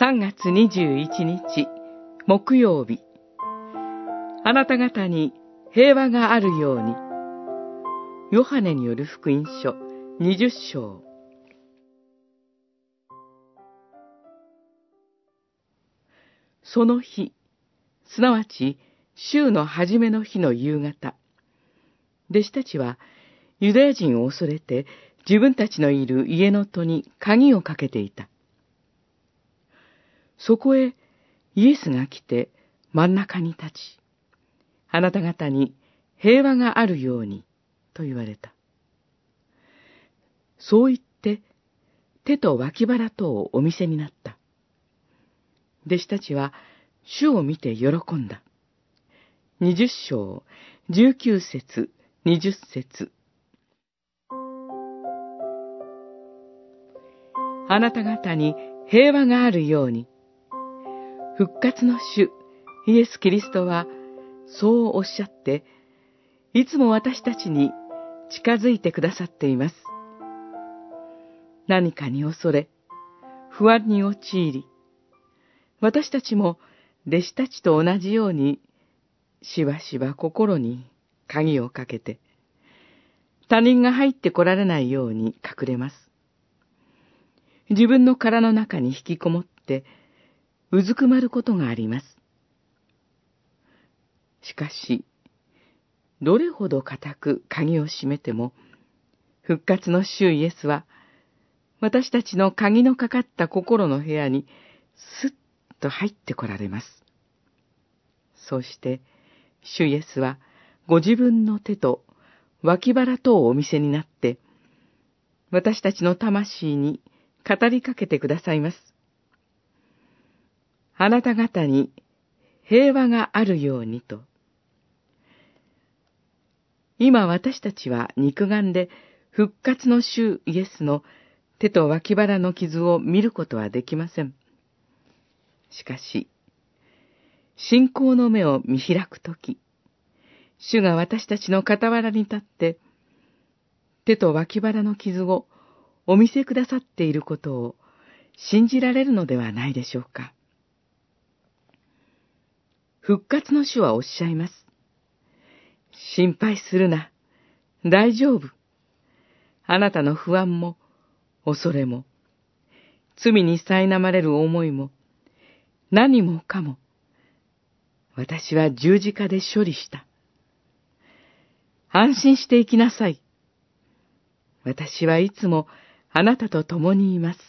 3月21日木曜日。あなた方に平和があるように。ヨハネによる福音書。20章。その日、すなわち週の初めの日の夕方、弟子たちはユダヤ人を恐れて自分たちのいる家の戸に鍵をかけていた。そこへイエスが来て真ん中に立ち、あなた方に平和があるように、と言われた。そう言って、手と脇腹とをお見せになった。弟子たちは、主を見て喜んだ。二十章、十九節、二十節。あなた方に平和があるように。復活の主、イエス・キリストは、そうおっしゃって、いつも私たちに近づいてくださっています。何かに恐れ、不安に陥り、私たちも弟子たちと同じように、しばしば心に鍵をかけて、他人が入ってこられないように隠れます。自分の殻の中に引きこもって、うずくまることがあります。しかし、どれほど固く鍵を閉めても、復活の主イエスは、私たちの鍵のかかった心の部屋に、すっと入ってこられます。そうして、主イエスは、ご自分の手と脇腹とをお見せになって、私たちの魂に語りかけてくださいます。あなた方に平和があるようにと。今私たちは肉眼で復活の主イエスの手と脇腹の傷を見ることはできません。しかし、信仰の目を見開くとき、主が私たちの傍らに立って、手と脇腹の傷をお見せくださっていることを信じられるのではないでしょうか。復活の主はおっしゃいます。心配するな。大丈夫。あなたの不安も、恐れも、罪に苛まれる思いも、何もかも、私は十字架で処理した。安心していきなさい。私はいつもあなたと共にいます。